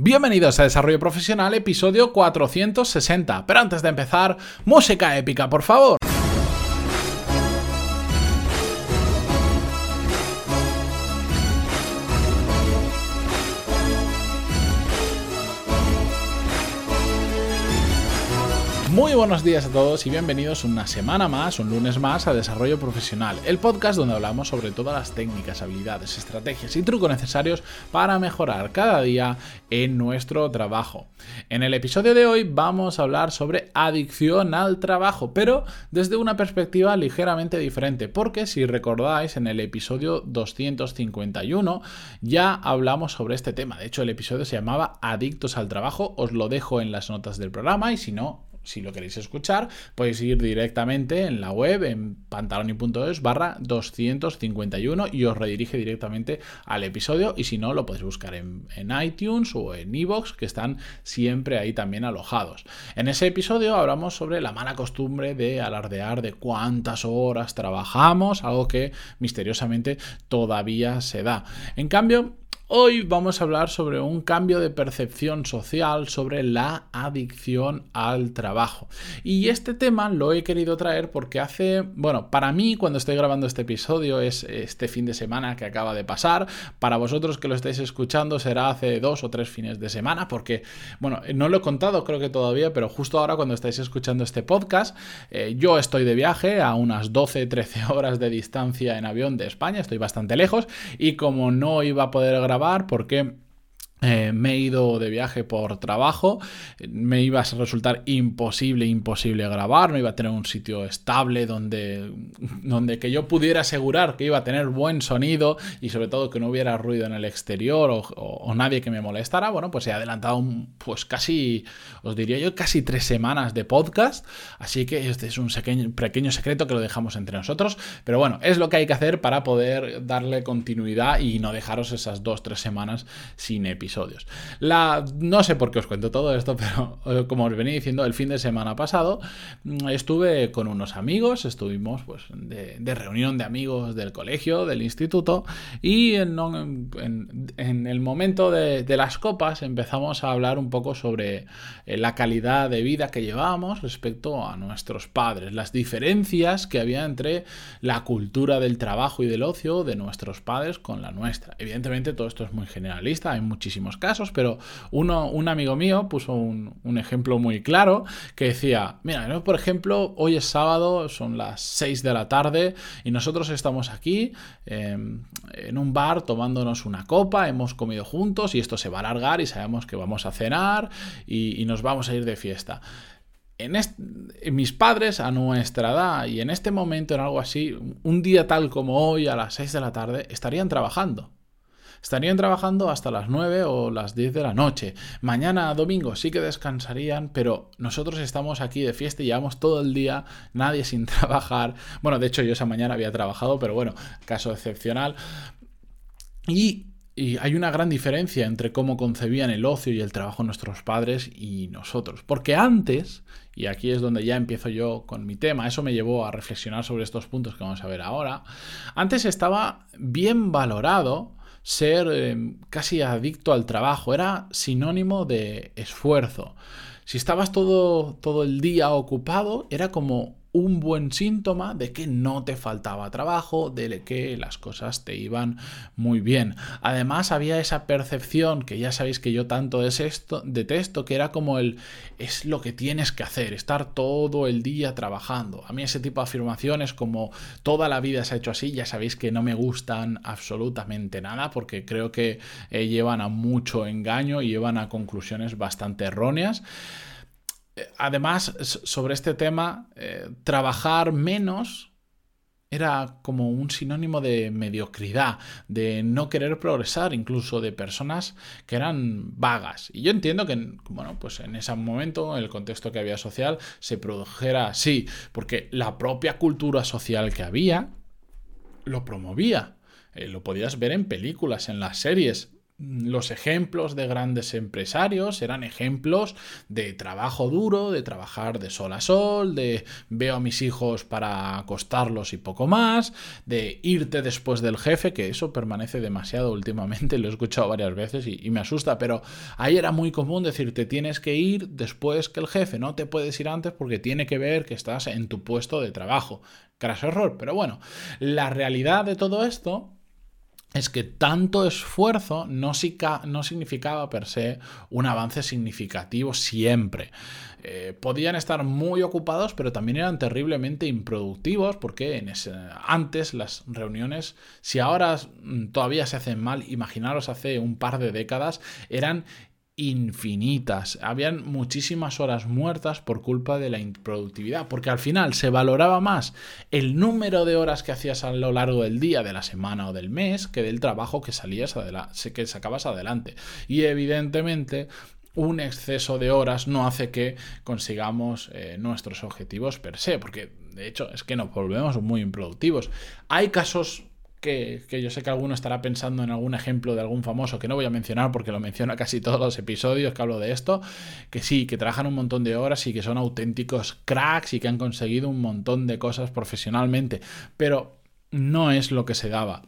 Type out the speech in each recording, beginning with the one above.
Bienvenidos a Desarrollo Profesional, episodio 460. Pero antes de empezar, música épica, por favor. Muy buenos días a todos y bienvenidos una semana más, un lunes más a Desarrollo Profesional, el podcast donde hablamos sobre todas las técnicas, habilidades, estrategias y trucos necesarios para mejorar cada día en nuestro trabajo. En el episodio de hoy vamos a hablar sobre adicción al trabajo, pero desde una perspectiva ligeramente diferente, porque si recordáis en el episodio 251 ya hablamos sobre este tema. De hecho, el episodio se llamaba Adictos al trabajo, os lo dejo en las notas del programa y si no, si lo queréis escuchar, podéis ir directamente en la web, en pantaloni.es barra 251 y os redirige directamente al episodio. Y si no, lo podéis buscar en, iTunes o en iVoox, que están siempre ahí también alojados. En ese episodio hablamos sobre la mala costumbre de alardear de cuántas horas trabajamos, algo que misteriosamente todavía se da. En cambio, Hoy vamos a hablar sobre un cambio de percepción social sobre la adicción al trabajo. Y este tema lo he querido traer porque hace, bueno, para mí cuando estoy grabando este episodio es este fin de semana que acaba de pasar. Para vosotros que lo estáis escuchando será hace dos o tres fines de semana porque, bueno, no lo he contado creo que todavía, pero justo ahora cuando estáis escuchando este podcast, eh, yo estoy de viaje a unas 12-13 horas de distancia en avión de España, estoy bastante lejos y como no iba a poder grabar, porque eh, me he ido de viaje por trabajo, me iba a resultar imposible, imposible grabar, no iba a tener un sitio estable donde, donde que yo pudiera asegurar que iba a tener buen sonido y sobre todo que no hubiera ruido en el exterior o, nadie que me molestara. Bueno, pues he adelantado pues casi, os diría yo, casi tres semanas de podcast, así que este es un pequeño, pequeño secreto que lo dejamos entre nosotros, pero bueno, es lo que hay que hacer para poder darle continuidad y no dejaros esas dos, tres semanas sin episodio episodios. La, no sé por qué os cuento todo esto, pero eh, como os venía diciendo, el fin de semana pasado mm, estuve con unos amigos, estuvimos pues de, reunión de amigos del colegio, del instituto, y en, el momento de, de, las copas empezamos a hablar un poco sobre eh, la calidad de vida que llevábamos respecto a nuestros padres, las diferencias que había entre la cultura del trabajo y del ocio de nuestros padres con la nuestra. Evidentemente todo esto es muy generalista, hay muchísimas casos, pero uno, un amigo mío puso un, ejemplo muy claro que decía, mira, por ejemplo, hoy es sábado, son las 6 de la tarde y nosotros estamos aquí em, en un bar tomándonos una copa, hemos comido juntos y esto se va a alargar y sabemos que vamos a cenar y, nos vamos a ir de fiesta. En, en, mis padres a nuestra edad y en este momento en algo así, un día tal como hoy a las 6 de la tarde, estarían trabajando. Estarían trabajando hasta las 9 o las 10 de la noche. Mañana domingo sí que descansarían, pero nosotros estamos aquí de fiesta y llevamos todo el día, nadie sin trabajar. Bueno, de hecho yo esa mañana había trabajado, pero bueno, caso excepcional. Y y hay una gran diferencia entre cómo concebían el ocio y el trabajo nuestros padres y nosotros. Porque antes, y aquí es donde ya empiezo yo con mi tema, eso me llevó a reflexionar sobre estos puntos que vamos a ver ahora, antes estaba bien valorado ser eh, casi adicto al trabajo, era sinónimo de esfuerzo. Si estabas todo, todo el día ocupado, era como un buen síntoma de que no te faltaba trabajo, de que las cosas te iban muy bien. Además había esa percepción que ya sabéis que yo tanto detesto, que era como el es lo que tienes que hacer, estar todo el día trabajando. A mí ese tipo de afirmaciones como toda la vida se ha hecho así, ya sabéis que no me gustan absolutamente nada porque creo que eh, llevan a mucho engaño y llevan a conclusiones bastante erróneas. Además, sobre este tema, eh, trabajar menos era como un sinónimo de mediocridad, de no querer progresar, incluso de personas que eran vagas. Y yo entiendo que, bueno, pues en ese momento, en el contexto que había social, se produjera así, porque la propia cultura social que había lo promovía. Eh, lo podías ver en películas, en las series los ejemplos de grandes empresarios eran ejemplos de trabajo duro, de trabajar de sol a sol, de veo a mis hijos para acostarlos y poco más, de irte después del jefe, que eso permanece demasiado últimamente, lo he escuchado varias veces y, me asusta, pero ahí era muy común decirte tienes que ir después que el jefe, no te puedes ir antes porque tiene que ver que estás en tu puesto de trabajo. Craso error, pero bueno, la realidad de todo esto es que tanto esfuerzo no, no, significaba per se un avance significativo siempre. Eh, podían estar muy ocupados, pero también eran terriblemente improductivos porque antes las reuniones, si ahora todavía se hacen mal, imaginaros hace un par de décadas, eran infinitas. Habían muchísimas horas muertas por culpa de la improductividad, porque al final se valoraba más el número de horas que hacías a lo largo del día, de la semana o del mes, que del trabajo que salías adelante, que sacabas adelante. Y evidentemente un exceso de horas no hace que consigamos eh, nuestros objetivos per se, porque de hecho es que nos volvemos muy improductivos. Hay casos que, yo sé que alguno estará pensando en algún ejemplo de algún famoso que no voy a mencionar porque lo menciona casi todos los episodios que hablo de esto, que sí, que trabajan un montón de horas y que son auténticos cracks y que han conseguido un montón de cosas profesionalmente, pero no es lo que se daba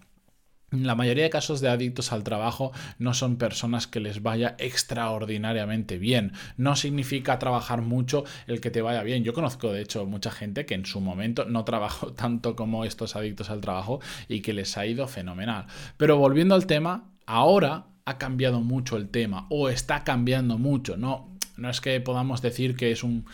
la mayoría de casos de adictos al trabajo no son personas que les vaya extraordinariamente bien. No significa trabajar mucho el que te vaya bien. Yo conozco, de hecho, mucha gente que en su momento no trabajó tanto como estos adictos al trabajo y que les ha ido fenomenal. Pero volviendo al tema, ahora ha cambiado mucho el tema o está cambiando mucho. No, no es que podamos decir que es un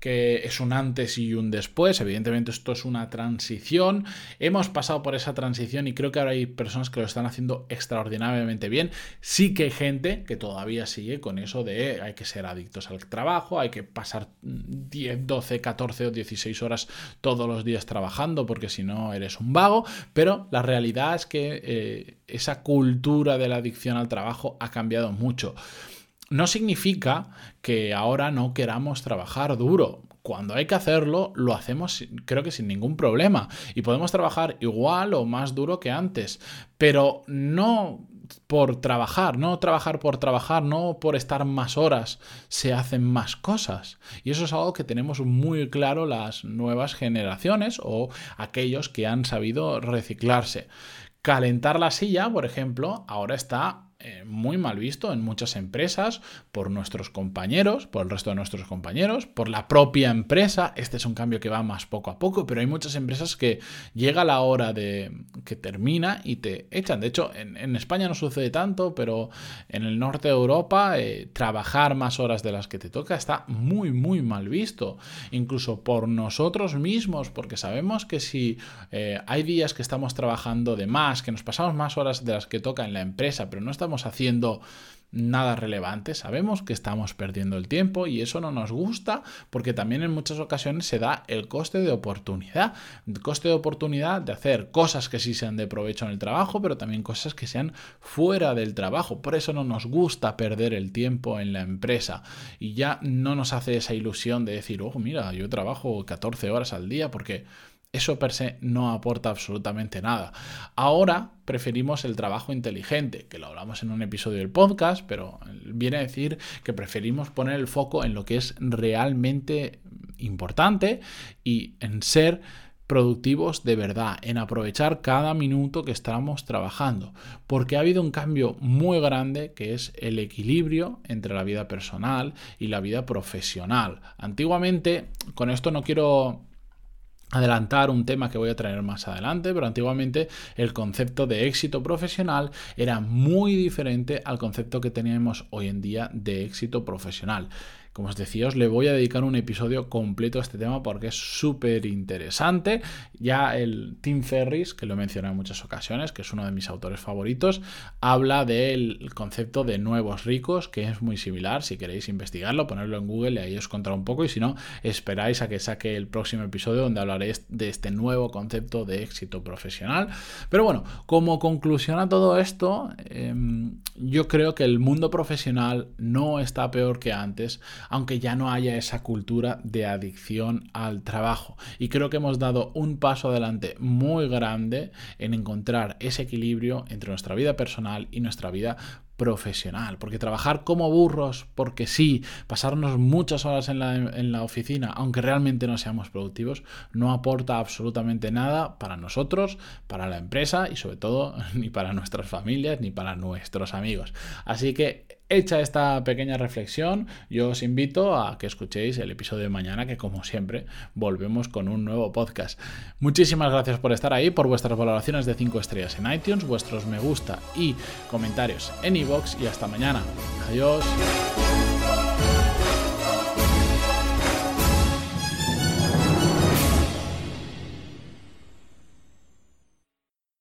que es un antes y un después. Evidentemente esto es una transición. Hemos pasado por esa transición y creo que ahora hay personas que lo están haciendo extraordinariamente bien. Sí que hay gente que todavía sigue con eso de hay que ser adictos al trabajo, hay que pasar 10, 12, 14 o 16 horas todos los días trabajando porque si no eres un vago. Pero la realidad es que eh, esa cultura de la adicción al trabajo ha cambiado mucho. No significa que ahora no queramos trabajar duro. Cuando hay que hacerlo, lo hacemos creo que sin ningún problema. Y podemos trabajar igual o más duro que antes. Pero no por trabajar, no trabajar por trabajar, no por estar más horas, se hacen más cosas. Y eso es algo que tenemos muy claro las nuevas generaciones o aquellos que han sabido reciclarse. Calentar la silla, por ejemplo, ahora está eh, muy mal visto en muchas empresas por nuestros compañeros, por el resto de nuestros compañeros, por la propia empresa. Este es un cambio que va más poco a poco, pero hay muchas empresas que llega la hora de que termina y te echan. De hecho, en, España no sucede tanto, pero en el norte de Europa eh, trabajar más horas de las que te toca está muy, muy mal visto. Incluso por nosotros mismos, porque sabemos que si eh, hay días que estamos trabajando de más, que nos pasamos más horas de las que toca en la empresa, pero no estamos haciendo nada relevante, sabemos que estamos perdiendo el tiempo y eso no nos gusta porque también en muchas ocasiones se da el coste de oportunidad, el coste de oportunidad de hacer cosas que sí sean de provecho en el trabajo, pero también cosas que sean fuera del trabajo. Por eso no nos gusta perder el tiempo en la empresa. Y ya no nos hace esa ilusión de decir, oh, mira, yo trabajo 14 horas al día porque eso per se no aporta absolutamente nada. Ahora preferimos el trabajo inteligente, que lo hablamos en un episodio del podcast, pero viene a decir que preferimos poner el foco en lo que es realmente importante y en ser productivos de verdad, en aprovechar cada minuto que estamos trabajando, porque ha habido un cambio muy grande que es el equilibrio entre la vida personal y la vida profesional. Antiguamente, con esto no quiero adelantar un tema que voy a traer más adelante, pero antiguamente el concepto de éxito profesional era muy diferente al concepto que tenemos hoy en día de éxito profesional. Como os decía, os le voy a dedicar un episodio completo a este tema porque es súper interesante. Ya el Tim Ferris, que lo he mencionado en muchas ocasiones, que es uno de mis autores favoritos, habla del concepto de nuevos ricos, que es muy similar. Si queréis investigarlo, ponerlo en Google y ahí os contaré un poco. Y si no, esperáis a que saque el próximo episodio donde hablaré de este nuevo concepto de éxito profesional. Pero bueno, como conclusión a todo esto, em, yo creo que el mundo profesional no está peor que antes aunque ya no haya esa cultura de adicción al trabajo. Y creo que hemos dado un paso adelante muy grande en encontrar ese equilibrio entre nuestra vida personal y nuestra vida profesional. Porque trabajar como burros, porque sí, pasarnos muchas horas en la, oficina, aunque realmente no seamos productivos, no aporta absolutamente nada para nosotros, para la empresa y sobre todo ni para nuestras familias ni para nuestros amigos. Así que Hecha esta pequeña reflexión, yo os invito a que escuchéis el episodio de mañana, que como siempre volvemos con un nuevo podcast. Muchísimas gracias por estar ahí, por vuestras valoraciones de 5 estrellas en iTunes, vuestros me gusta y comentarios en iVoox y hasta mañana. Adiós.